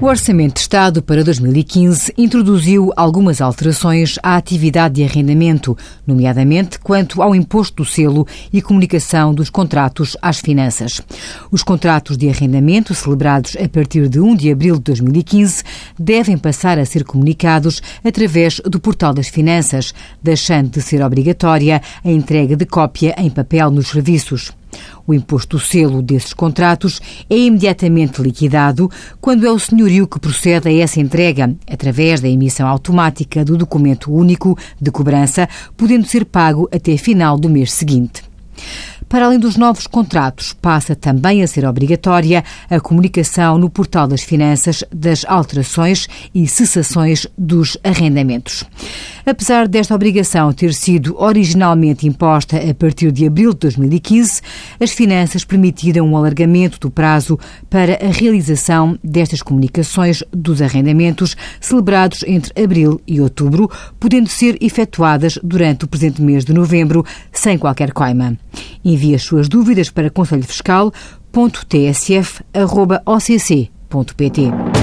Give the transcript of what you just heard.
Orçamento de Estado para 2015 introduziu algumas alterações à atividade de arrendamento, nomeadamente quanto ao imposto do selo e comunicação dos contratos às finanças. Os contratos de arrendamento, celebrados a partir de 1 de abril de 2015, devem passar a ser comunicados através do Portal das Finanças, deixando de ser obrigatória a entrega de cópia em papel nos serviços. O imposto selo desses contratos é imediatamente liquidado quando é o senhorio que procede a essa entrega, através da emissão automática do documento único de cobrança, podendo ser pago até final do mês seguinte. Para além dos novos contratos, passa também a ser obrigatória a comunicação no Portal das Finanças das alterações e cessações dos arrendamentos. Apesar desta obrigação ter sido originalmente imposta a partir de abril de 2015, as finanças permitiram um alargamento do prazo para a realização destas comunicações dos arrendamentos celebrados entre abril e outubro, podendo ser efetuadas durante o presente mês de novembro, sem qualquer coima. Envie as suas dúvidas para conselhofiscal.tsf.occ.pt.